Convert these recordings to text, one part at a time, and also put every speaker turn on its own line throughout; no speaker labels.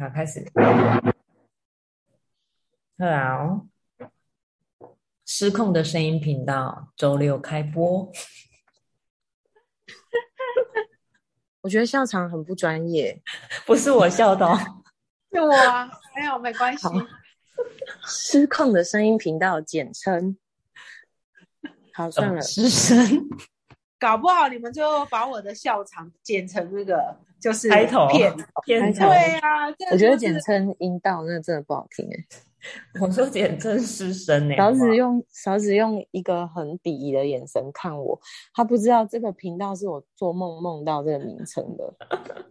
好，开始。好，失控的声音频道周六开播。
我觉得笑场很不专业，
不是我笑的，
是我啊，没有没关系。
失控的声音频道简称。好，算了，
失声。
搞不好你们就把我的笑场剪成那个，就是
开头
片
片头。
对啊，
我觉得简称阴道那真的不好听哎。
我说简称失声哎。
勺子用勺子用一个很鄙夷的眼神看我，他不知道这个频道是我做梦梦到这个名称的。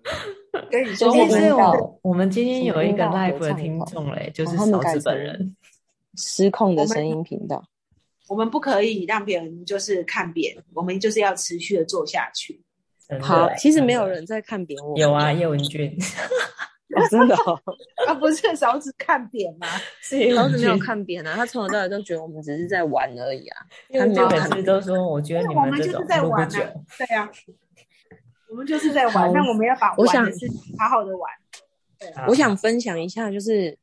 跟你说，
其实
我
我们今天有一个 live 的听众嘞，就是勺子本人。
失控的声音频道。
我们不可以让别人就是看扁，我们就是要持续的做下去。
好，其实没有人在看扁我。
有啊，叶文俊，
真的
啊，不是勺子看扁吗？
勺 子没有看扁啊，他从头到尾都觉得我们只是在玩而已啊。
他每次都说，我觉得你们
就是在玩啊，对啊，我们就是在玩，那我们要把
我想
好好的玩。
我想分享一下，就是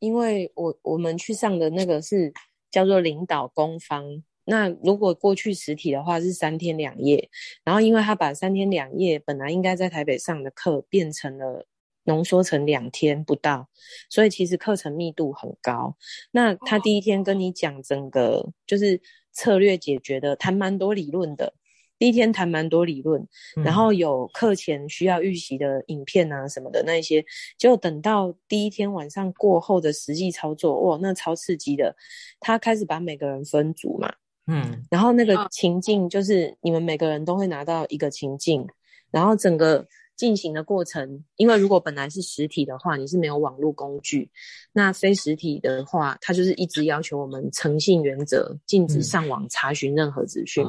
因为我我们去上的那个是。叫做领导工坊。那如果过去实体的话是三天两夜，然后因为他把三天两夜本来应该在台北上的课变成了浓缩成两天不到，所以其实课程密度很高。那他第一天跟你讲整个就是策略解决的，谈蛮多理论的。第一天谈蛮多理论，然后有课前需要预习的影片啊什么的那一些，就等到第一天晚上过后的实际操作，哇，那超刺激的。他开始把每个人分组嘛，嗯，然后那个情境就是你们每个人都会拿到一个情境，然后整个。进行的过程，因为如果本来是实体的话，你是没有网络工具；那非实体的话，它就是一直要求我们诚信原则，禁止上网查询任何资讯。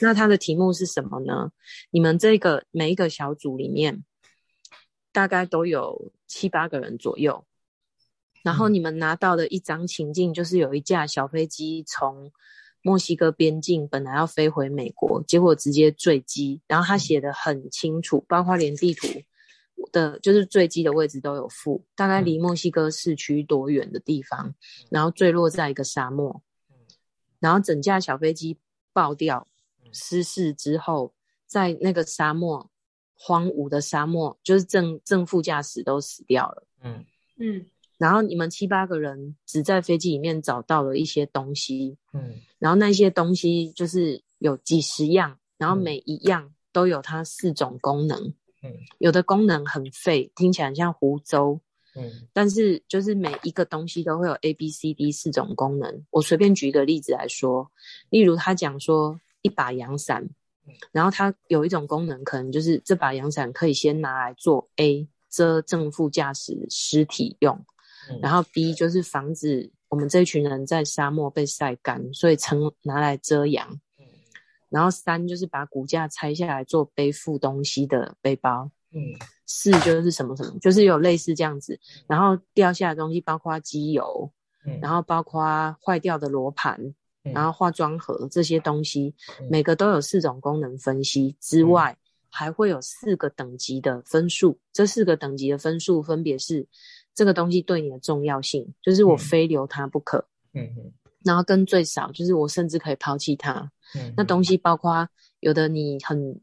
那它的题目是什么呢？你们这个每一个小组里面，大概都有七八个人左右，然后你们拿到的一张情境就是有一架小飞机从。墨西哥边境本来要飞回美国，结果直接坠机。然后他写的很清楚，包括连地图的，就是坠机的位置都有附，大概离墨西哥市区多远的地方，然后坠落在一个沙漠。然后整架小飞机爆掉失事之后，在那个沙漠荒芜的沙漠，就是正正副驾驶都死掉了。嗯嗯。然后你们七八个人只在飞机里面找到了一些东西，嗯，然后那些东西就是有几十样，然后每一样都有它四种功能，嗯，有的功能很废，听起来像湖州，嗯，但是就是每一个东西都会有 A、B、C、D 四种功能。我随便举一个例子来说，例如他讲说一把阳伞，然后它有一种功能，可能就是这把阳伞可以先拿来做 A 遮正副驾驶尸体用。然后 B 就是防止我们这群人在沙漠被晒干，所以称拿来遮阳。然后三就是把骨架拆下来做背负东西的背包。嗯，四就是什么什么，就是有类似这样子。然后掉下来的东西包括机油，然后包括坏掉的罗盘，然后化妆盒这些东西，每个都有四种功能分析之外，还会有四个等级的分数。这四个等级的分数分别是。这个东西对你的重要性，就是我非留它不可。嗯嗯。然后跟最少，就是我甚至可以抛弃它。嗯。那东西包括有的你很、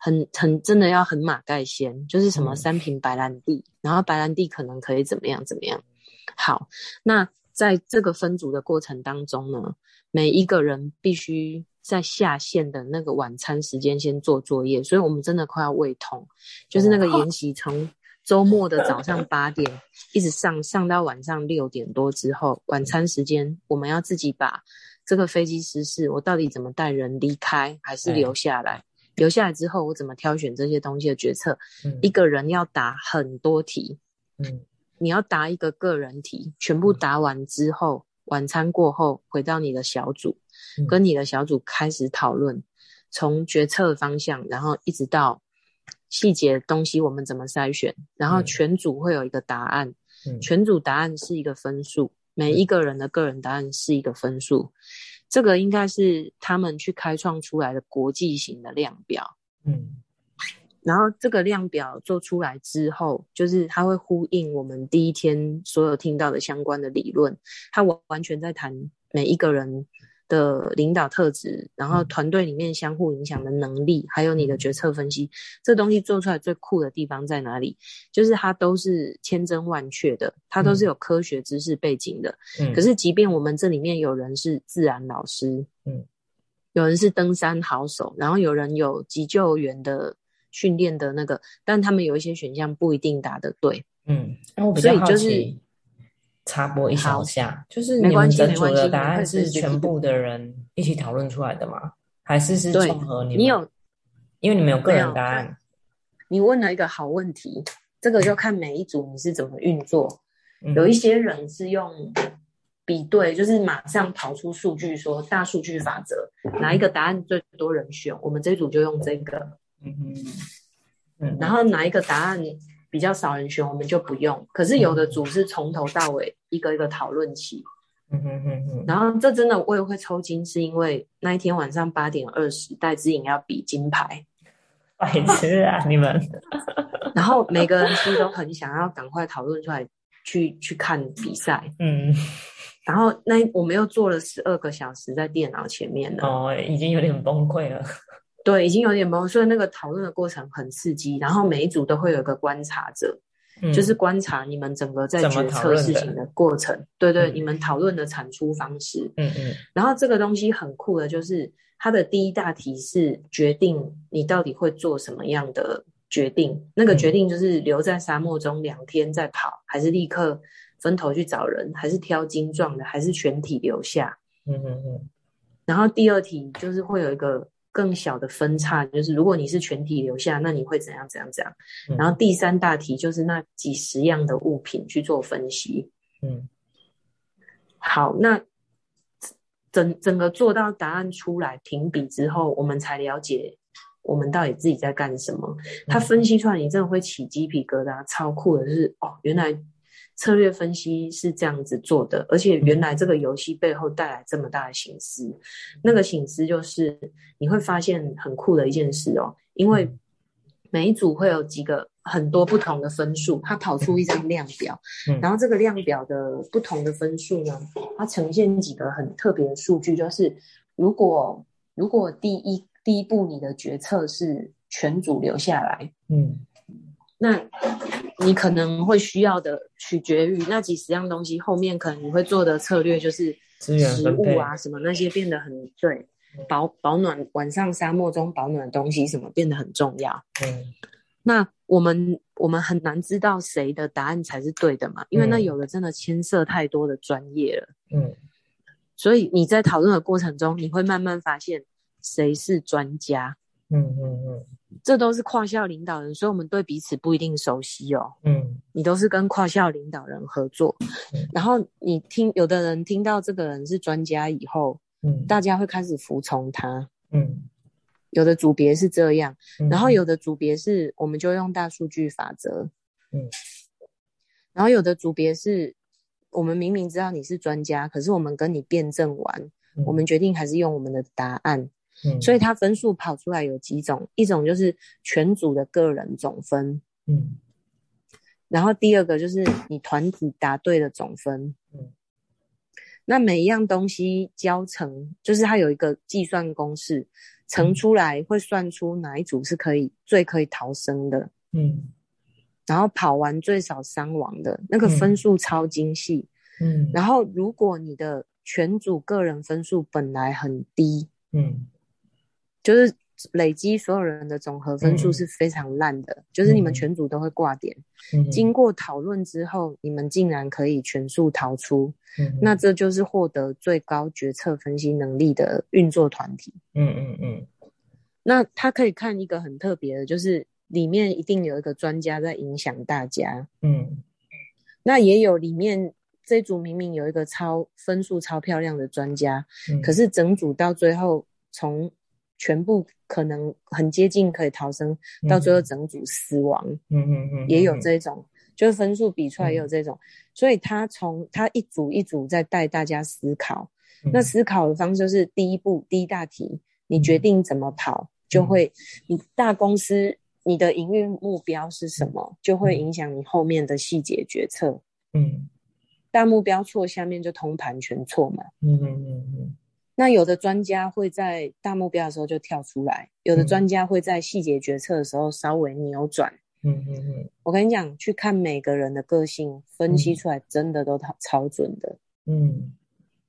很、很真的要很马盖先，就是什么三瓶白兰地，然后白兰地可能可以怎么样怎么样。好，那在这个分组的过程当中呢，每一个人必须在下线的那个晚餐时间先做作业，所以我们真的快要胃痛，就是那个研习从。周末的早上八点一直上上到晚上六点多之后，晚餐时间我们要自己把这个飞机失事，我到底怎么带人离开，还是留下来？留下来之后，我怎么挑选这些东西的决策？一个人要答很多题，嗯，你要答一个个人题，全部答完之后，晚餐过后回到你的小组，跟你的小组开始讨论，从决策方向，然后一直到。细节东西我们怎么筛选？然后全组会有一个答案，全组答案是一个分数，每一个人的个人答案是一个分数。这个应该是他们去开创出来的国际型的量表。嗯，然后这个量表做出来之后，就是它会呼应我们第一天所有听到的相关的理论，它完完全在谈每一个人的领导特质，然后团队里面相互影响的能力，还有你的决策分析，这东西做出来最酷的地方在哪里？就是它都是千真万确的，它都是有科学知识背景的。
嗯
可是，即便我们这里面有人是自然老师，
嗯，
有人是登山好手，然后有人有急救员的训练的那个，但他们有一些选项不一定答得对。
嗯，那我比较好
所以就是
奇，插播一小下，就是你们整组的答案是全部的人一起讨论出来的吗？还是是
对
综合你
有
因为你们有个人答案，
你问了一个好问题，这个就看每一组你是怎么运作。
嗯
有一些人是用比对，就是马上跑出数据说大数据法则，哪一个答案最多人选，我们这一组就用这个。
嗯嗯嗯，
然后哪一个答案比较少人选，我们就不用。可是有的组是从头到尾一个一个讨论起，
嗯哼哼哼，
然后这真的我也会抽筋，是因为那一天晚上八点二十，戴之颖要比金牌，
白痴啊你们，
然后每个人其实都很想要赶快讨论出来去去看比赛。
嗯，
然后那我们又坐了十二个小时在电脑前面了，
哦，已经有点崩溃了，
对，已经有点懵，所以那个讨论的过程很刺激。然后每一组都会有一个观察者，
嗯
就是观察你们整个在决策事情的过程，对对，
嗯
你们讨论的产出方式。
嗯嗯
然后这个东西很酷的，就是它的第一大题是决定你到底会做什么样的决定。那个
嗯
决定就是留在沙漠中两天再跑，还是立刻分头去找人，还是挑精壮的，还是全体留下。
嗯嗯嗯
然后第二题就是会有一个更小的分叉，就是如果你是全体留下，那你会怎样怎样怎样。
嗯，
然后第三大题就是那几十样的物品去做分析。
嗯
好，那整整个做到答案出来评比之后，我们才了解我们到底自己在干什么。他分析出来，你真的会起鸡皮疙瘩，超酷的就是哦，原来策略分析是这样子做的，而且原来这个游戏背后带来这么大的醒思。那个醒思就是你会发现很酷的一件事哦，因为每一组会有几个很多不同的分数，它跑出一张量表，
嗯。
然后这个量表的不同的分数呢，它呈现几个很特别的数据，就是如果如果第一第一步你的决策是全组留下来，
嗯。
那你可能会需要的取决于那几十样东西，后面可能你会做的策略就是食物啊什么那些变得很对保保暖，晚上沙漠中保暖的东西什么变得很重要。
嗯
那我们我们很难知道谁的答案才是对的嘛，因为那
嗯
有的真的牵涉太多的专业了，
嗯
所以你在讨论的过程中，你会慢慢发现谁是专家。
嗯嗯嗯。
这都是跨校领导人，所以我们对彼此不一定熟悉哦。
嗯。
你都是跟跨校领导人合作。
嗯，
然后你听有的人听到这个人是专家以后，
嗯。
大家会开始服从他。
嗯。
有的组别是这样，
嗯，
然后有的组别是我们就用大数据法则，
嗯，
然后有的组别是我们明明知道你是专家，可是我们跟你辩证完，我们决定还是用我们的答案，
嗯。
所以它分数跑出来有几种，一种就是全组的个人总分，
嗯。
然后第二个就是你团体答对的总分，
嗯。
那每一样东西交乘，就是它有一个计算公式，乘出来会算出哪一组是可以最可以逃生的，
嗯。
然后跑完最少伤亡的那个分数超精细。
嗯。
然后如果你的全组个人分数本来很低，
嗯
就是累积所有人的总和分数
嗯。
是非常烂的，就是你们
嗯。
全组都会挂点。
嗯，
经过讨论之后，你们竟然可以全数逃出，
嗯
那这就是获得最高决策分析能力的运作团体。
嗯嗯嗯。
那他可以看一个很特别的，就是里面一定有一个专家在影响大家，
嗯。
那也有里面这组明明有一个超分数超漂亮的专家，
嗯，
可是整组到最后从全部可能很接近可以逃生，到最后整组死亡，
嗯嗯嗯
也有这种，就是分数比出来也有这种，所以他从他一组一组在带大家思考，
嗯。
那思考的方式就是第一步第一大题，你决定怎么跑，就会你大公司你的营运目标是什么，就会影响你后面的细节决策。
嗯。
大目标错，下面就通盘全错嘛。
嗯嗯嗯嗯
那有的专家会在大目标的时候就跳出来，有的
嗯
专家会在细节决策的时候稍微扭转。
嗯嗯嗯
我跟你讲，去看每个人的个性，分析出来真的都超超准的。
嗯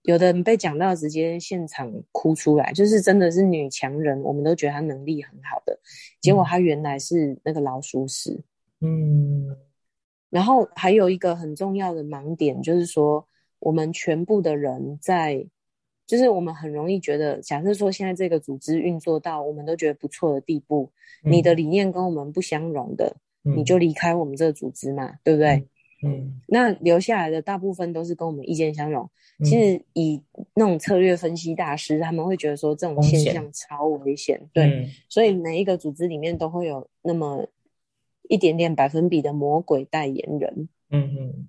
有的人被讲到直接现场哭出来，就是真的是女强人，我们都觉得她能力很好的，结果她原来是那个老鼠屎。
嗯
然后还有一个很重要的盲点，就是说我们全部的人在，就是我们很容易觉得，假设说现在这个组织运作到我们都觉得不错的地步，
嗯
你的理念跟我们不相容的，你就离开我们这个组织嘛，对不对？
嗯
那留下来的大部分都是跟我们意见相容。
嗯。
其实以那种策略分析大师，他们会觉得说这种现象超危险，对，
嗯。
所以每一个组织里面都会有那么一点点百分比的魔鬼代言人，
嗯嗯。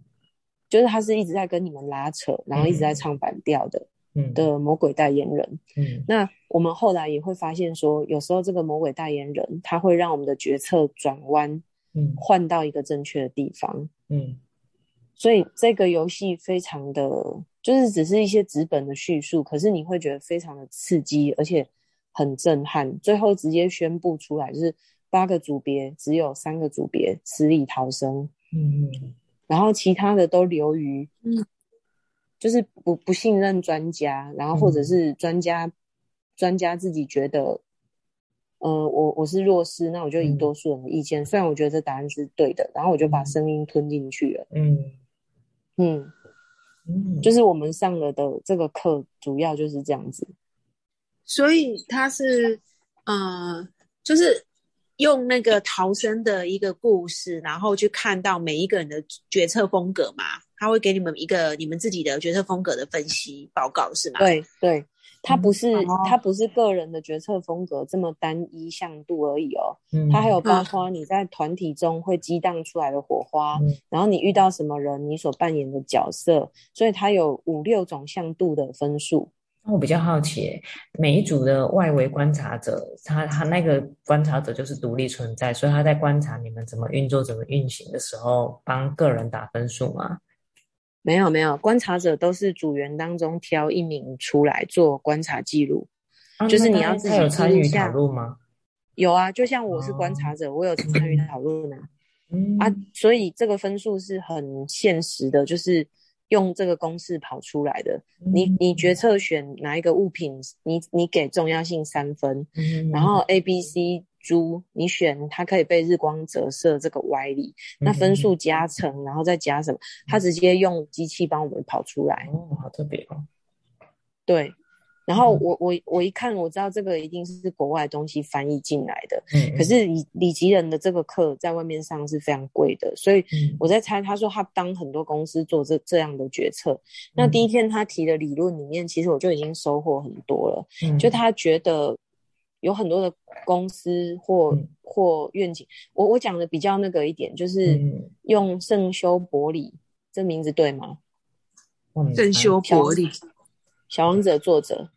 就是他是一直在跟你们拉扯，然后一直在唱反调的、
嗯
的魔鬼代言人。
嗯
那我们后来也会发现说，有时候这个魔鬼代言人他会让我们的决策转弯，
嗯
换到一个正确的地方。
嗯
所以这个游戏非常的，就是只是一些纸本的叙述，可是你会觉得非常的刺激，而且很震撼。最后直接宣布出来，就是八个组别只有三个组别死里逃生，
嗯
然后其他的都流于，
嗯，
就是不不信任专家，然后或者
嗯
是专家、专家自己觉得，呃，我我是弱势，那我就以
嗯
多数人的意见，虽然我觉得这答案是对的，然后我就把
嗯
声音吞进去了，
嗯
嗯。
嗯，
就是我们上了的这个课，主要就是这样子。
所以他是呃，就是用那个逃生的一个故事，然后去看到每一个人的决策风格嘛。他会给你们一个你们自己的决策风格的分析报告，是吗？，
对对，它不是、
哦
它不是个人的决策风格这么单一向度而已哦，
嗯
它还有包括你在团体中会激荡出来的火花，
嗯
然后你遇到什么人，你所扮演的角色，所以它有五六种向度的分数。
那我比较好奇，每一组的外围观察者，他他那个观察者就是独立存在，所以他在观察你们怎么运作、怎么运行的时候，帮个人打分数吗？
没有没有，观察者都是组员当中挑一名出来做观察记录。就是你要自己
有参与
记录下
讨论吗？
有啊，就像我是观察者，我有参与讨论啊。
嗯
啊，所以这个分数是很现实的，就是用这个公式跑出来的。你
嗯
你决策选哪一个物品，你你给重要性三分，
嗯
然后 A、B、C 猪你选它可以被日光折射这个歪理，
嗯
那分数加成，然后再加什么，它直接用机器帮我们跑出来。
哦，好特别哦。
对，然后
嗯
我我我一看，我知道这个一定是国外的东西翻译进来的。
嗯，
可是李李吉仁的这个课在外面上是非常贵的，所以
嗯
我在猜，他说他帮很多公司做这这样的决策。那第一
嗯
天他提的理论里面，其实我就已经收获很多了。
嗯
就他觉得有很多的公司或、
嗯。
或愿景，我我讲的比较那个一点，就是
嗯。
用圣修伯里这名字对吗？
圣修伯里，
小王子的作者。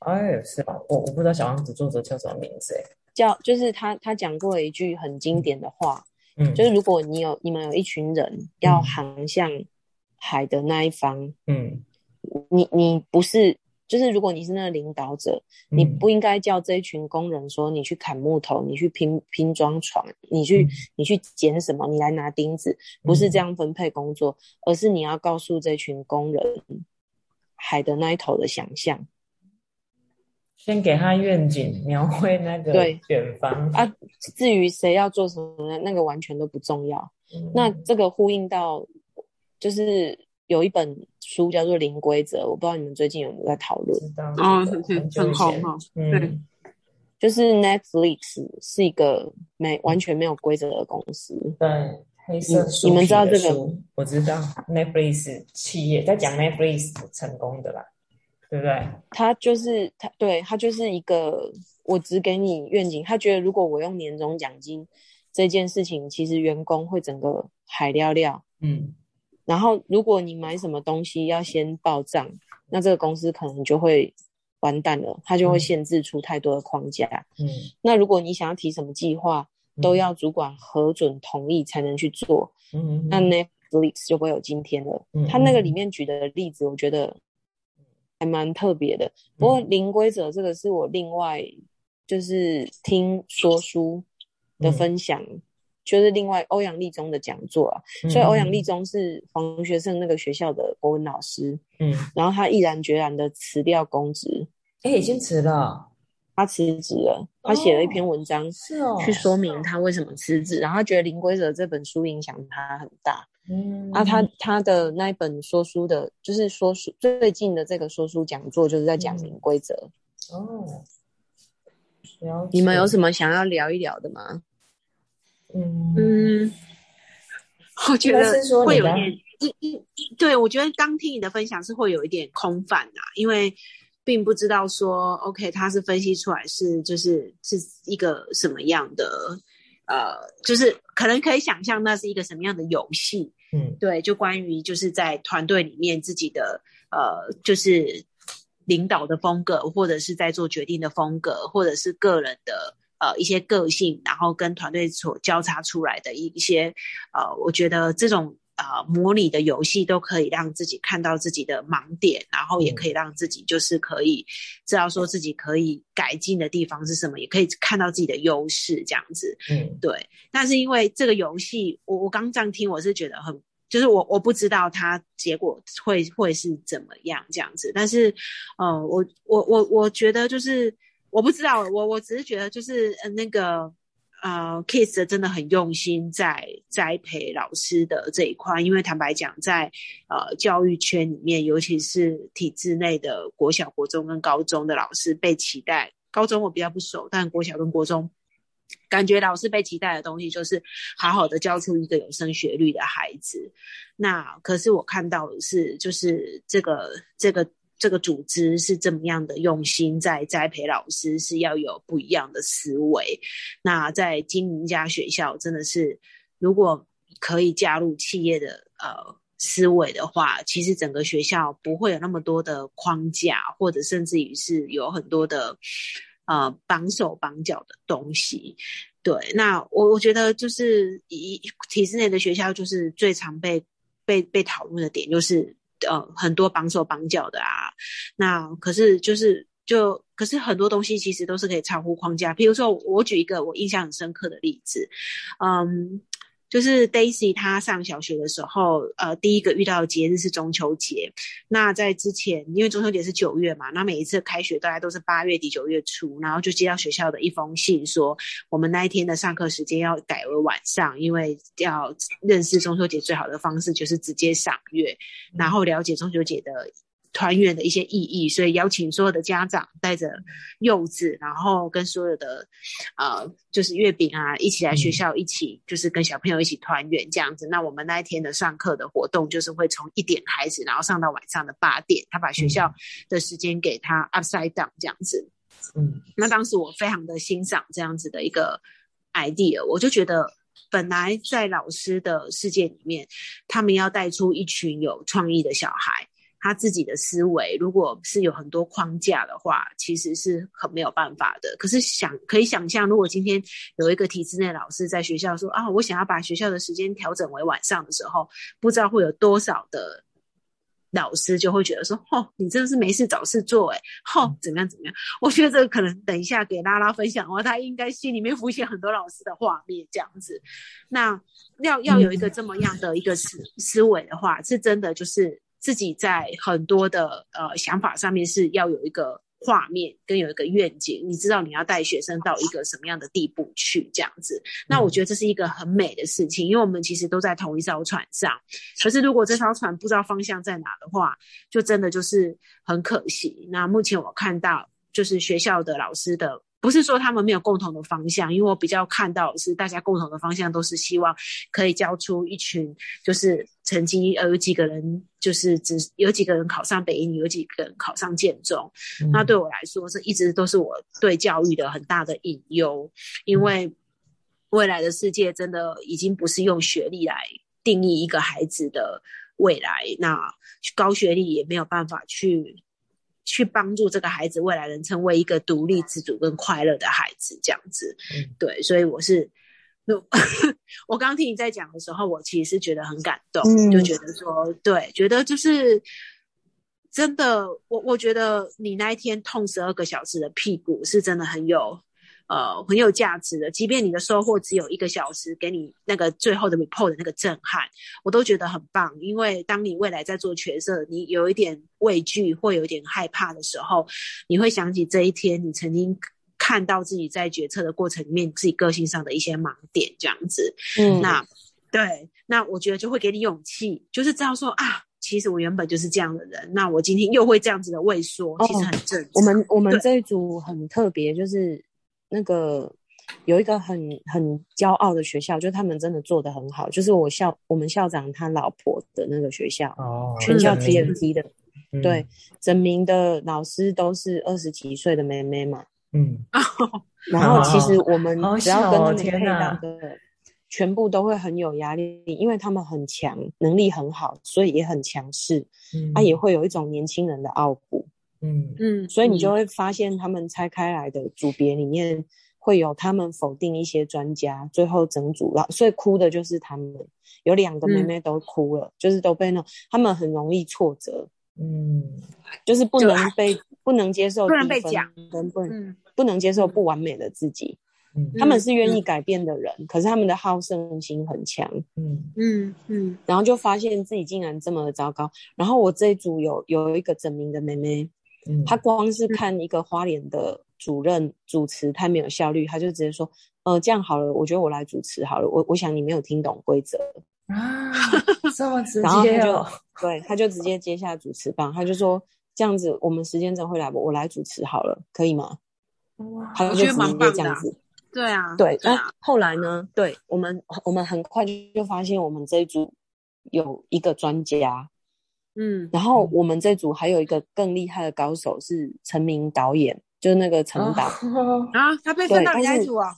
哎，是吧，我我不知道小王子作者叫什么名字哎。
叫，就是他他讲过一句很经典的话，
嗯，
就是如果你有你们有一群人要航向海的那一方，
嗯。
你你不是，就是如果你是那个领导者，你
嗯。
不应该叫这一群工人说你去砍木头，你去拼拼装床，你去、
嗯。
你去捡什么，你来拿钉子，不是这样分配工作，而是你要告诉这群工人海的那一头的想象。
先给他愿景，描绘那个
对。
远方
啊。至于谁要做什么，那个完全都不重要。
嗯。
那这个呼应到，就是有一本书叫做《零规则》，我不知道你们最近有没有在讨论。
知道
哦很
很久以前
很红哦
嗯
对
就是 Netflix 是一个没完全没有规则的公司，
对，黑色
你们
皮的
知道这个
书我知道，Netflix 企业在讲 Netflix 成功的啦，对不对？
他就是他对他就是一个我只给你愿景，他觉得如果我用年终奖金这件事情，其实员工会整个海撩撩。
嗯
然后如果你买什么东西要先报账，那这个公司可能就会完蛋了，它就会
嗯
限制出太多的框架。
嗯
那如果你想要提什么计划，都要主管核准同意才能去做。
嗯，
那 Netflix 就不会有今天了。
嗯
他那个里面举的例子，我觉得还蛮特别的。不过零规则这个是我另外就是听说书的分享，就是另外欧阳立中的讲座啊。
嗯
所以欧阳立中是黄学胜那个学校的国文老师，
嗯，
然后他毅然决然的辞掉公职，
哎，已经辞了，
他辞职了，他写了一篇文章。
是哦，
去说明他为什么辞职，然后他觉得《零规则》这本书影响他很大，
嗯，
啊，他他的那一本说书的，就是说书最近的这个说书讲座，就是在讲
嗯
零规则。
哦，
你们有什么想要聊一聊的吗？
嗯。
嗯，我觉得会有一点，一一一，对我觉得刚听你的分享是会有一点空泛啊、因为并不知道说，OK，他是分析出来是就是是一个什么样的，呃，就是可能可以想象那是一个什么样的游戏，
嗯。
对，就关于就是在团队里面自己的呃，就是领导的风格，或者是在做决定的风格，或者是个人的呃一些个性，然后跟团队所交叉出来的一些呃，我觉得这种。呃，模拟的游戏都可以让自己看到自己的盲点，然后也可以让自己就是可以知道说自己可以改进的地方是什么，也可以看到自己的优势这样子。
嗯
对，但是因为这个游戏，我我刚这样听，我是觉得很，就是我我不知道它结果会会是怎么样这样子，但是，呃，我我我我觉得就是我不知道，我我只是觉得就是呃那个呃，Kiss 真的很用心在栽培老师的这一块，因为坦白讲，在呃教育圈里面，尤其是体制内的国小、国中跟高中的老师被期待，高中我比较不熟，但国小跟国中。感觉老师被期待的东西就是好好的教出一个有升学率的孩子。那可是我看到的是，就是这个这个这个组织是这么样的用心在栽培老师，是要有不一样的思维。那在经营家学校，真的是如果可以加入企业的呃。思维的话，其实整个学校不会有那么多的框架，或者甚至于是有很多的呃绑手绑脚的东西。对，那我我觉得就是以体制内的学校，就是最常被被被讨论的点，就是呃很多绑手绑脚的啊。那可是就是就可是很多东西其实都是可以超乎框架。比如说，我举一个我印象很深刻的例子，嗯。就是 Daisy 她上小学的时候，呃，第一个遇到的节日是中秋节。那在之前，因为中秋节是九月嘛，那每一次开学大概都是八月底九月初，然后就接到学校的一封信说，我们那一天的上课时间要改为晚上，因为要认识中秋节最好的方式就是直接赏月，然后了解中秋节的。团圆的一些意义，所以邀请所有的家长带着柚子，然后跟所有的呃，就是月饼啊，一起来学校，一起就是跟小朋友一起团圆这样子。那我们那一天的上课的活动就是会从一点开始，然后上到晚上的八点，他把学校的时间给他 upside down 这样子。
嗯，
那当时我非常的欣赏这样子的一个 idea，我就觉得。本来在老师的世界里面，他们要带出一群有创意的小孩，他自己的思维，如果是有很多框架的话，其实是很没有办法的。可是想可以想象，如果今天有一个体制内老师在学校说啊，我想要把学校的时间调整为晚上的时候，不知道会有多少的老师就会觉得说，哦，你真的是没事找事做，哎，哦，怎么样怎么样？我觉得这个可能等一下给拉拉分享的话，他应该心里面浮现很多老师的画面这样子。那要要有一个这么样的一个思思维的话，是真的就是。自己在很多的呃想法上面是要有一个画面跟有一个愿景，你知道你要带学生到一个什么样的地步去这样子。那我觉得这是一个很美的事情，因为我们其实都在同一艘船上，可是如果这艘船不知道方向在哪的话，就真的就是很可惜。那目前我看到就是学校的老师的。不是说他们没有共同的方向，因为我比较看到是大家共同的方向都是希望可以教出一群就是成绩呃有几个人就是只有几个人考上北一女，有几个人考上建中。
嗯
那对我来说是一直都是我对教育的很大的隐忧，因为未来的世界真的已经不是用学历来定义一个孩子的未来，那高学历也没有办法去。去帮助这个孩子未来能成为一个独立自主跟快乐的孩子，这样子，
嗯，
对，所以我是 我刚刚听你在讲的时候，我其实是觉得很感动，
嗯
就觉得说，对，觉得就是真的，我我觉得你那一天痛十二个小时的屁股是真的很有。呃，很有价值的，即便你的收获只有一个小时，给你那个最后的 report 的那个震撼，我都觉得很棒。因为当你未来在做角色，你有一点畏惧或有一点害怕的时候，你会想起这一天你曾经看到自己在决策的过程里面自己个性上的一些盲点，这样子。
嗯，
那对，那我觉得就会给你勇气，就是知道说啊，其实我原本就是这样的人，那我今天又会这样子的畏缩，其实很正常。
我们我们这一组很特别，就是那个有一个很很骄傲的学校，就他们真的做的很好，就是我校我们校长他老婆的那个学校，
哦，
全校
证明
TNT 的，
嗯
对，整名的老师都是二十几岁的妹妹嘛。
嗯，
然后其实我们只要跟他们配
天哪。
到的，全部都会很有压力，因为他们很强，能力很好，所以也很强势，
嗯，
他、也会有一种年轻人的傲骨。
嗯。
嗯，
所以你就会发现，他们拆开来的组别里面会有他们否定一些专家，最后整组了，所以哭的就是他们。有两个妹妹都哭了，就是都被那他们很容易挫折，
嗯。
就是不能被不能接受
不能被讲，
跟不能、
嗯
不能接受不完美的自己。
嗯
他们是愿意改变的人，可是他们的好胜心很强，
嗯
嗯嗯
然后就发现自己竟然这么的糟糕。然后我这一组有有一个整名的妹妹，
嗯，
他光是看一个花脸的主任主持太没有效率，她就直接说：“呃，这样好了，我觉得我来主持好了。我我想你没有听懂规则。
啊，这么直
然后他就
接哦，
对，他就直接接下主持棒，他就说：“这样子，我们时间真会来，我来主持好了，可以吗？”
我觉得
就直接
蛮棒的啊
这样子。
对啊，
对，那
啊，
后来呢？对我们，我们很快就发现我们这一组有一个专家，
嗯
然后我们这组还有一个更厉害的高手是陈明导演，就是那个陈导。
哦
啊，他被分到你那一组啊，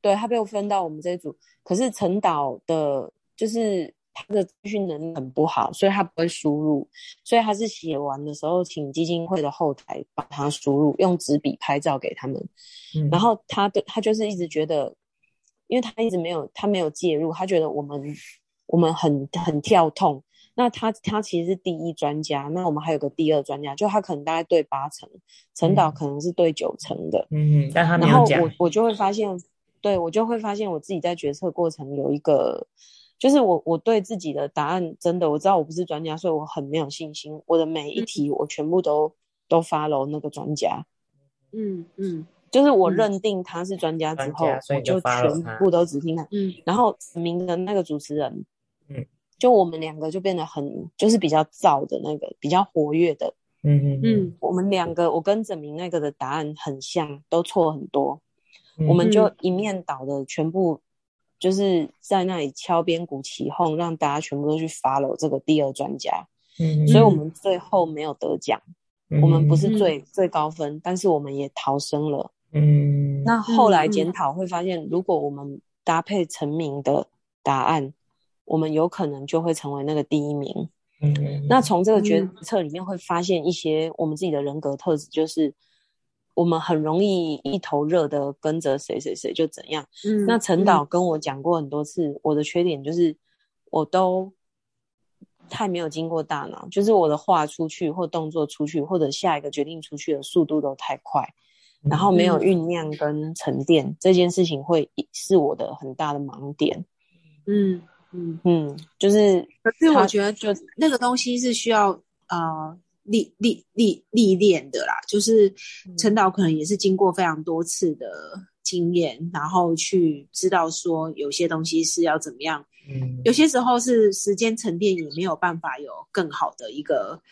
对他被我分到我们这一组，可是陈导的，就是他的资讯能力很不好，所以他不会输入，所以他是写完的时候请基金会的后台把他输入，用纸笔拍照给他们，
嗯
然后他的他就是一直觉得，因为他一直没有他没有介入，他觉得我们我们很很跳痛。那他他其实是第一专家，那我们还有个第二专家，就他可能大概对八成，陈导
嗯
可能是对九成的。
嗯，但他没
然后我，我就会发现，对我就会发现我自己在决策过程有一个，就是我我对自己的答案真的我知道我不是专家，所以我很没有信心。我的每一
嗯
题我全部都都 follow 那个专家，
嗯嗯
就是我
嗯
认定他是专家之后，我
就
全部都只听他。
嗯
然后指明的那个主持人，
嗯，
就我们两个就变得很就是比较燥的那个，比较活跃的。
嗯嗯
嗯
我们两个，我跟整明那个的答案很像，都错很多。
嗯，
我们就
嗯
一面倒的全部就是在那里敲边鼓起哄，让大家全部都去 follow 这个第二专家，
嗯，
所以我们最后没有得奖，
嗯
我们不是
嗯
最、最高分，但是我们也逃生了。
嗯，
那后来
嗯
检讨会发现，如果我们搭配陈明的答案，我们有可能就会成为那个第一名。
嗯
那从这个决
嗯
策里面会发现一些我们自己的人格特质，就是我们很容易一头热的跟着谁谁谁就怎样。
嗯，
那陈导跟我讲过很多次，我的缺点就是我都太没有经过大脑，就是我的话出去或动作出去，或者下一个决定出去的速度都太快，然后没有
嗯
酝酿跟沉淀，这件事情会是我的很大的盲点。
嗯嗯，
嗯，就是
可是我
他
觉得就那个东西是需要呃历历历历练的啦，就是陈导可能也是经过非常多次的经验，然后去知道说有些东西是要怎么样，
嗯
有些时候是时间沉淀也没有办法有更好的一个。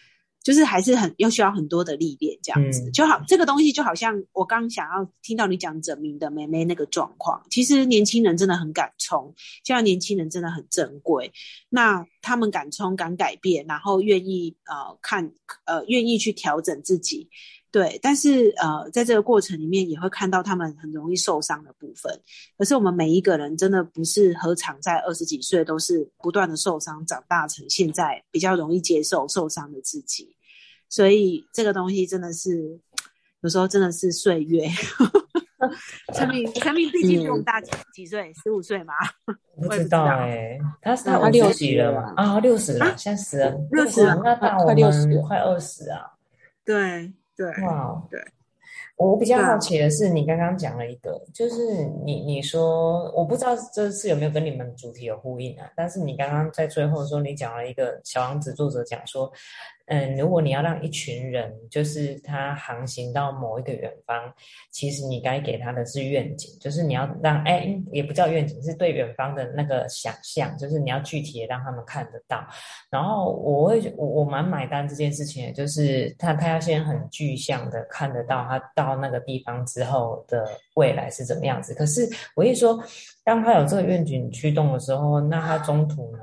就是还是很要需要很多的历练，这样子、
嗯
就好。这个东西就好像我刚想要听到你讲整名的妹妹那个状况，其实年轻人真的很敢冲，现在年轻人真的很珍贵。那他们敢冲、敢改变，然后愿意呃看呃愿意去调整自己，对。但是呃在这个过程里面也会看到他们很容易受伤的部分。可是我们每一个人真的不是何尝在二十几岁都是不断的受伤，长大成现在比较容易接受受伤的自己。所以这个东西真的是有时候真的是岁月。陈明，陈明毕竟比我们大几几岁，十五岁嘛，
不知
我不知道
道哎，他他
六
十几了嘛？啊，六十了，现在死了
六十
那大我
快60了
们快二十啊！
对对，
哇，
对，
我比较好奇的是，你刚刚讲了一个，就是你你说，我不知道这次有没有跟你们主题有呼应啊？但是你刚刚在最后说，你讲了一个小王子作者讲说，嗯，如果你要让一群人，就是他航行到某一个远方，其实你该给他的是愿景，就是你要让，哎，也不叫愿景，是对远方的那个想象，就是你要具体的让他们看得到。然后我会我我蛮买单这件事情，就是他他要先很具象的看得到他到那个地方之后的未来是怎么样子。可是我一说，当他有这个愿景驱动的时候，那他中途呢？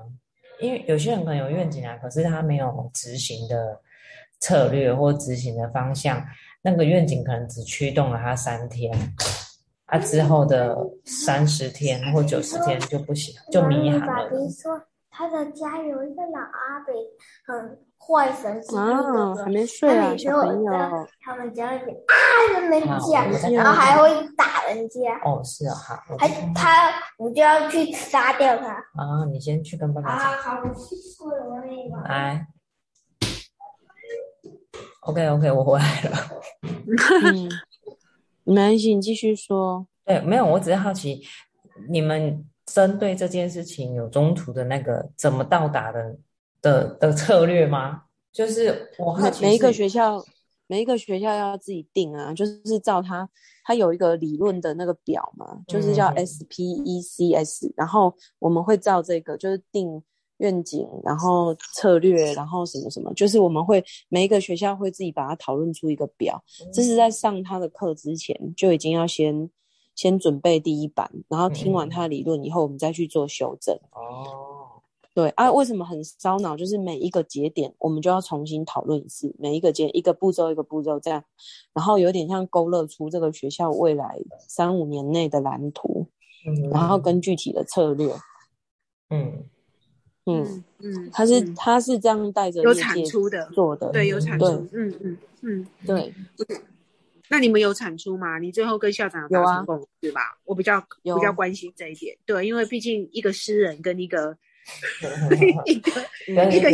因为有些人可能有愿景啊，可是他没有执行的策略或执行的方向，那个愿景可能只驱动了他三天，啊之后的三十天或九十天就不行，就迷航了。
他的家有一个老阿伯，很坏神经病
啊，
哥哥。
还没睡啊，
他们家那边啊人们
好
讲，然后还会打人家，
哦，是啊，好，
还他我就要去杀掉他。
啊，你先去跟爸爸讲。
啊，好，我去睡了那个。
来，OK OK，我回来了。
嗯，没关系，你继续说。
对，没有，我只是好奇，你们针对这件事情有中途的那个怎么到达的的的策略吗？就是我
每每一个学校，每一个学校要自己定啊，就是照它，它有一个理论的那个表嘛，就是叫
嗯
SPECS，然后我们会照这个，就是定愿景，然后策略，然后什么什么，就是我们会每一个学校会自己把它讨论出一个表，这是在上他的课之前就已经要先先准备第一版，然后听完他的理论以后，我们再去做修正。
哦，
对啊，为什么很烧脑？就是每一个节点，我们就要重新讨论一次，每一个节一个步骤一个步骤这样，然后有点像勾勒出这个学校未来三五年内的蓝图，
嗯
然后跟具体的策略。
嗯
嗯，
嗯，
他是
嗯
他是这样带着
有产
业界
出的，
做的，
对，有产
对
出，嗯嗯嗯。
对，
那你们有产出吗？你最后跟校长
有啊
达成共识吧？我比较比较关心这一点，对，因为毕竟一个诗人跟一个
嗯，
一个
跟一
一个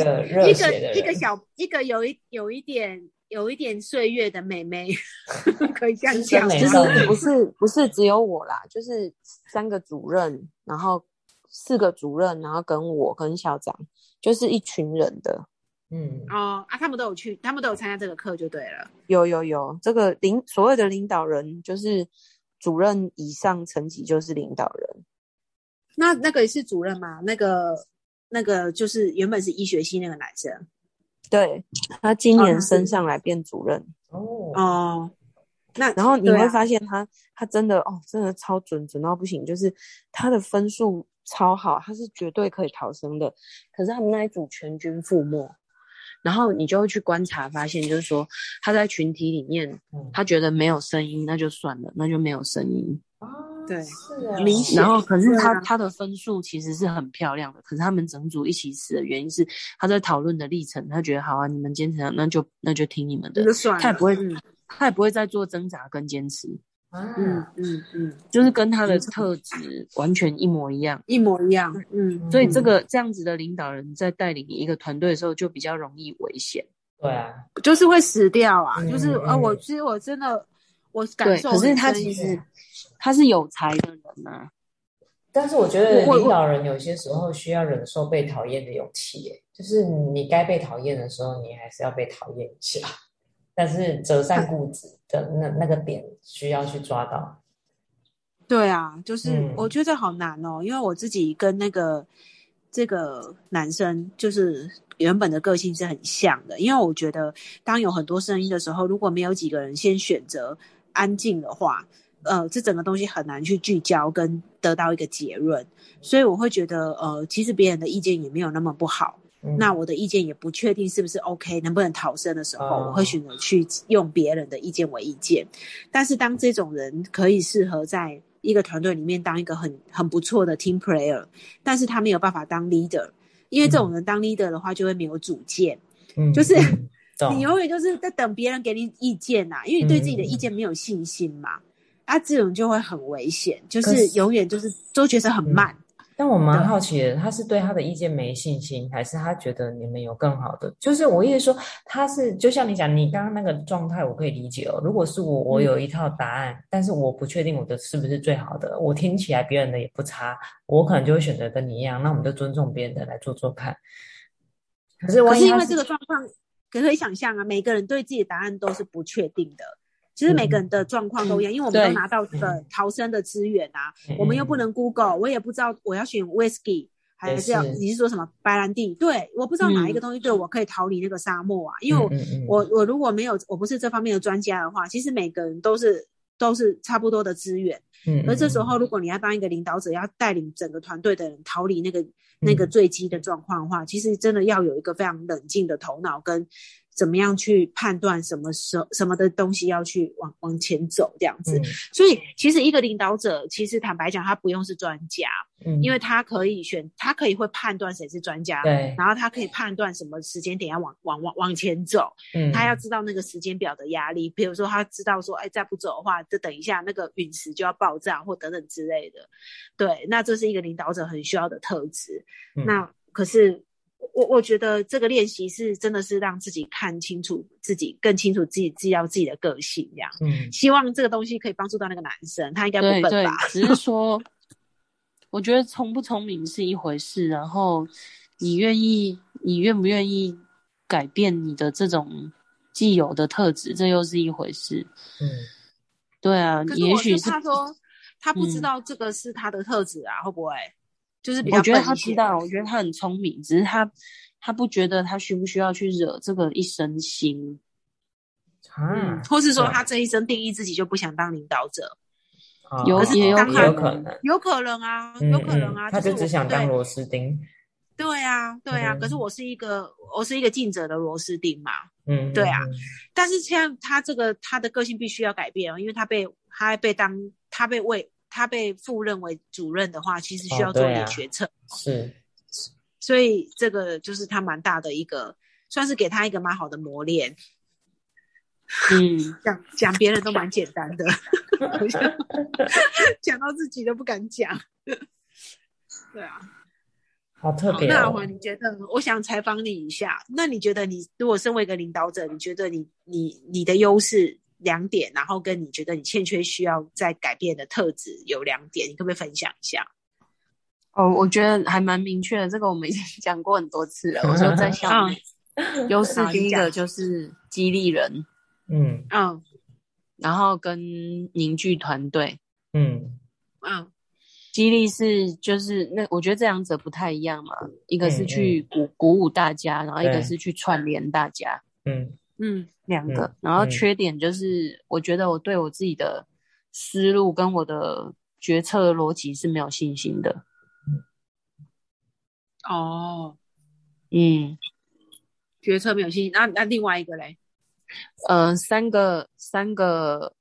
一个一个小一个有一有一点有一点岁月的妹妹，可以这样讲吗
深美少女
就是不是不是只有我啦，就是三个主任，然后四个主任，然后跟我跟校长，就是一群人的。
嗯
哦啊，他们都有去，他们都有参加这个课就对了。
有有有，这个领所谓的领导人就是主任以上层级就是领导人。
那那个也是主任吗？那个那个就是原本是医学系那个男生
对他今年升上来变主任，
哦
哦。那
然后你会发现他、他真的哦，真的超准，准到不行，就是他的分数超好，他是绝对可以逃生的。可是他们那一组全军覆没，然后你就会去观察，发现就是说他在群体里面，
嗯
他觉得没有声音，那就算了，那就没有声音。
啊
对明显
然后可是他
啊
他的分数其实是很漂亮的，可是他们整组一起死的原因是他在讨论的历程，他觉得好啊，你们坚持啊，那就那就听你们的
就，算了，
他也不会
嗯
他也不会再做挣扎跟坚持，
啊
嗯嗯嗯，
就是跟他的特质完全一模一样。
一模一样。嗯，
所以这个这样子的领导人在带领一个团队的时候就比较容易危险。
对啊，
就是会死掉啊，
嗯
就是呃，
嗯。
我其实我真的我感，受
可是他其实他是有才的人啊、
但是我觉得领导人有些时候需要忍受被讨厌的勇气，耶，就是你该被讨厌的时候，你还是要被讨厌一下。但是折善固执的那那个点需要去抓到。
对啊，就是
嗯
我觉得好难哦，因为我自己跟那个这个男生就是原本的个性是很像的，因为我觉得当有很多声音的时候，如果没有几个人先选择安静的话，呃，这整个东西很难去聚焦跟得到一个结论，所以我会觉得呃，其实别人的意见也没有那么不好。
嗯
那我的意见也不确定是不是 OK，能不能逃生的时候，
哦
我会选择去用别人的意见为意见。但是当这种人可以适合在一个团队里面当一个很很不错的 team player，但是他没有办法当 leader，因为这种人当 leader 的话就会没有主见，
嗯
就是 你永远就是在等别人给你意见呐、因为你对自己的意见没有信心嘛。啊，这种就会很危险，就
是
是永远就是都觉得很慢。
但我蛮好奇的，他是对他的意见没信心，还是他觉得你们有更好的？就是我意思说，他是就像你讲，你刚刚那个状态，我可以理解哦。如果是我，我
嗯
有一套答案，但是我不确定我的是不是最好的，我听起来别人的也不差，我可能就会选择跟你一样，那我们就尊重别人的来做做看。可是
可是因为这个状况，可以想象啊，每个人对自己的答案都是不确定的。其实每个人的状况都一样，因为我们
对。
都拿到这个逃生的资源啊，
嗯
我们又不能 Google，我也不知道我要选 Whisky 还是要
是。
你是说什么白兰地？对，我不知道哪一个东西对我可以逃离那个沙漠啊，因为我
嗯嗯嗯。
我我如果没有我不是这方面的专家的话，其实每个人都是都是差不多的资源。
嗯
而这时
嗯。
候，如果你要当一个领导者，要带领整个团队的人逃离那个那个坠机的状况的话，其实真的要有一个非常冷静的头脑，跟怎么样去判断什么时候什么的东西要去往往前走这样子。
嗯
所以，其实一个领导者，其实坦白讲，他不用是专家，
嗯
因为他可以选，他可以会判断谁是专家，
对，
然后他可以判断什么时间点要往往往往前走。
嗯
他要知道那个时间表的压力，比如说他知道说，哎，再不走的话，就等一下那个陨石就要爆炸或等等之类的。对，那这是一个领导者很需要的特质。
嗯
那可是我我觉得这个练习是真的是让自己看清楚自己，更清楚自己知道自己的个性这样。
嗯
希望这个东西可以帮助到那个男生，他应该不笨吧？
只是说，我觉得聪不聪明是一回事，然后你愿意，你愿不愿意改变你的这种既有的特质，这又是一回事。
嗯
对啊，也许是
怕说他不知
嗯
道这个是他的特质啊，会不会？就是比较
我觉得他知道，我觉得他很聪明，只是他他不觉得他需不需要去惹这个一身腥。
啊
嗯，，或是说他这一生定义自己就不想当领导者，
啊
有也有
可能，
有可能啊，
嗯
有可能啊，
嗯他
就
就是只想当螺丝钉，
对对啊，对啊。
嗯
可是我是一个，我是一个尽责的螺丝钉嘛。
嗯，
对啊
嗯
但是现在他这个他的个性必须要改变哦，因为他被他被当他被为他被赴任为主任的话，其实需要做一点决策，
是，
所以这个就是他蛮大的一个，算是给他一个蛮好的磨练。
嗯，
讲讲别人都蛮简单的，讲到自己都不敢讲。对啊，
好特
好，
别哦
那阿华，，你觉得？我想采访你一下。那你觉得你如果身为一个领导者，你觉得你你你的优势两点，然后跟你觉得你欠缺需要再改变的特质有两点，你可不可以分享一下？
哦，我觉得还蛮明确的，这个我们已经 讲过很多次了。我说在校内，优势第一个就是激励人，
嗯。
嗯。
然后跟凝聚团队。
嗯。
嗯。
激励是就是那我觉得这两者不太一样嘛，一个是
嗯。
去鼓鼓舞大家，然后一个是去串联大家，
嗯
嗯
两个。
嗯
然后
嗯
缺点就是我觉得我对我自己的思路跟我的决策逻辑是没有信心的。
哦，
嗯，
决策没有信心。那那另外一个嘞？
呃，三个三个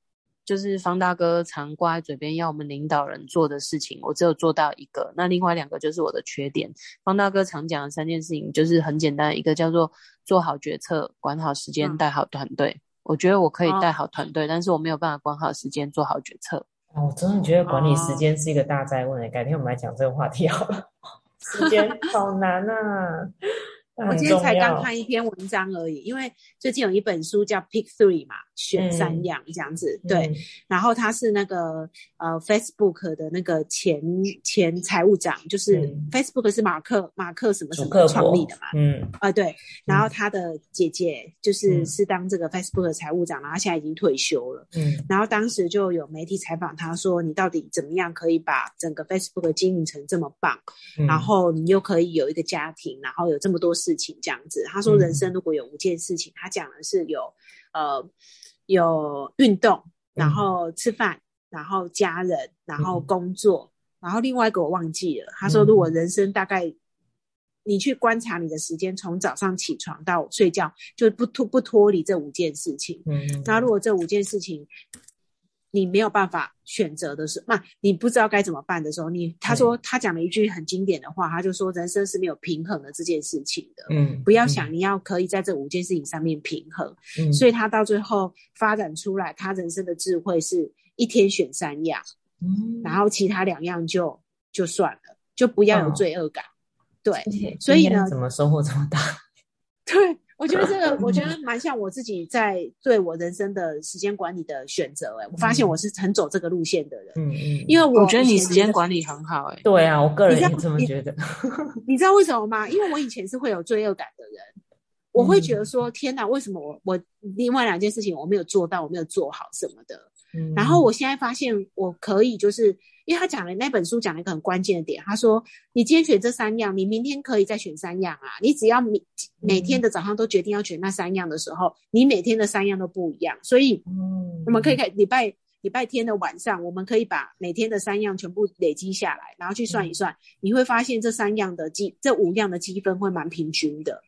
就是方大哥常挂在嘴边要我们领导人做的事情，我只有做到一个。那另外两个就是我的缺点。方大哥常讲的三件事情就是很简单，一个叫做做好决策、管好时间、
嗯
带好团队。我觉得我可以
哦
带好团队，但是我没有办法管好时间、做好决策。
哦，我真的觉得管理时
哦
间是一个大灾问诶，改天我们来讲这个话题好了。时间好难啊，但
我今天才刚。看一篇文章而已，因为最近有一本书叫《Pick Three》嘛，选
嗯
三样这样子。对，
嗯
然后他是那个呃 Facebook 的那个前前财务长，就是
嗯
Facebook 是马克马克什么什么创立的嘛。
嗯
啊、对，然后他的姐姐就是、
嗯
是当这个 Facebook 的财务长，然后他现在已经退休了。
嗯
然后当时就有媒体采访他说：“你到底怎么样可以把整个 Facebook 经营成这么棒？
嗯，
然后你又可以有一个家庭，然后有这么多事情这样子。他说，
嗯
人生如果有五件事情，他讲的是有呃有运动，然后吃饭，然后家人，然后
嗯
工作，然后另外一个我忘记了。他说，
嗯
如果人生大概你去观察你的时间，从早上起床到睡觉，就不脱不脱离这五件事情。
嗯，
那如果这五件事情你没有办法选择的时候，那你不知道该怎么办的时候，你他说他讲了一句很经典的话，他就说人生是没有平衡的这件事情的。
嗯，
不要想你要可以在这五件事情上面平衡，
嗯，
所以他到最后发展出来，他人生的智慧是一天选三样，
嗯。
然后其他两样就就算了，就不要有
嗯。
罪恶感。对，所以呢
怎么收获这么大？
对，我觉得这个，我觉得蛮像我自己在对我人生的时间管理的选择。哎，我发现我是很走这个路线的人，
嗯嗯，
因为我
我觉得你时间管理很好、欸，
对啊，我个人也这么觉得。
你知道为什么吗？因为我以前是会有罪恶感的人，我会觉得说，天哪，为什么我我另外两件事情我没有做到，我没有做好什么的。
嗯
然后我现在发现我可以，就是因为他讲了那本书讲了一个很关键的点，他说你今天选这三样，你明天可以再选三样啊。你只要每每天的早上都决定要选那三样的时候，你每天的三样都不一样。所以
嗯
我们可以看礼拜礼拜天的晚上，我们可以把每天的三样全部累积下来，然后去算一算，你会发现这三样的积这五样的积分会蛮平均的。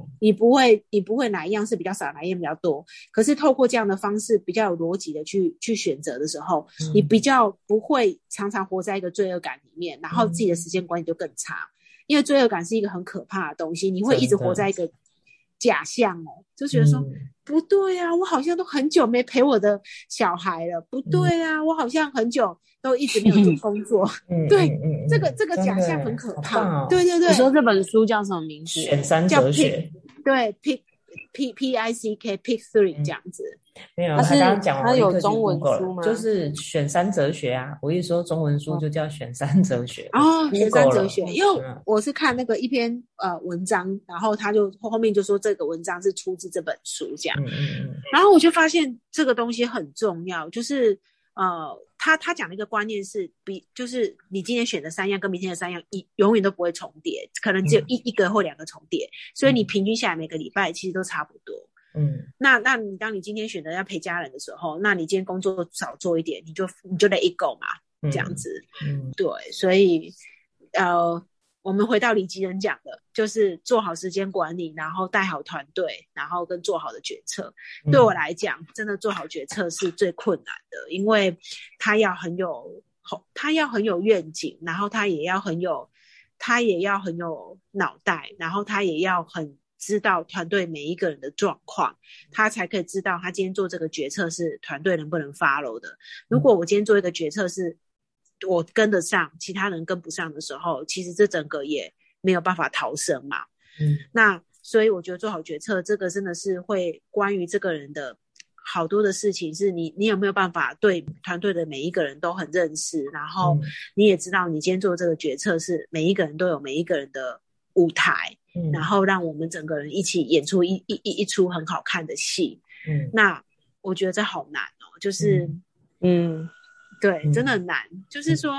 哦
你不会，你不会哪一样是比较少，哪一样比较多。可是透过这样的方式，比较有逻辑的去去选择的时候，
嗯。
你比较不会常常活在一个罪恶感里面，然后自己的时间管理就更差。因为罪恶感是一个很可怕的东西，你会一直活在一个假象哦，就觉得说、
嗯
不对啊，我好像都很久没陪我的小孩了，不对啊，我好像很久都一直没有做工作。
嗯
对这个这个假象很可怕。对对对，
你说这本书叫什么名字？
选三哲学
对，pick p p i c k pick three
嗯
这样子。
没有，他刚刚讲完
它
我立刻就
有中文书吗
就是选三哲学啊，我一说中文书就叫选三哲学
哦，选三哲学，因为
嗯
我是看那个一篇呃文章，然后他就后面就说这个文章是出自这本书这样，
嗯嗯嗯
然后我就发现这个东西很重要，就是呃，他他讲的一个观念是比就是你今天选的三样跟明天的三样一永远都不会重叠，可能只有一、一个或两个重叠，所以你
嗯。
平均下来每个礼拜其实都差不多。
嗯。
那那你当你今天选择要陪家人的时候，那你今天工作少做一点，你就你就得 ego 嘛，
嗯，
这样子。
嗯。
对，所以呃，我们回到李吉仁讲的，就是做好时间管理，然后带好团队，然后跟做好的决策。
嗯，
对我来讲，真的做好决策是最困难的，因为他要很有，他要很有愿景，然后他也要很有，他也要很有脑袋，然后他也要很知道团队每一个人的状况，他才可以知道他今天做这个决策是团队能不能 follow 的。如果我今天做一个决策是我跟得上，其他人跟不上的时候，其实这整个也没有办法逃生嘛。
嗯
那所以我觉得做好决策，这个真的是会关于这个人的好多的事情，是你你有没有办法对团队的每一个人都很认识，然后
嗯
你也知道你今天做这个决策是每一个人都有每一个人的舞台，
嗯，
然后让我们整个人一起演出一一一一出很好看的戏。
嗯
那我觉得这好难哦，就是。
嗯
嗯，
对，
嗯
真的很难。就是说，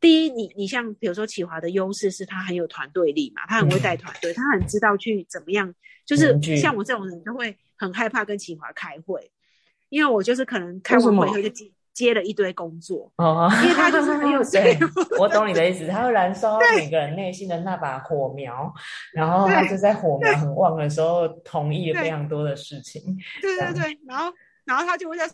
第一，你你像比如说启华的优势是他很有团队力嘛，他很会带团队，他很知道去怎么样。就是像我这种人，就会很害怕跟启华开会，因为我就是可能开完会以后就接接了一堆工作，
哦，
因为他就是很有
对
对，
我懂你的意思，他会燃烧每个人内心的那把火苗，然后他就在火苗很旺的时候，同意了非常多的事情。
对对对，然后然后他就会在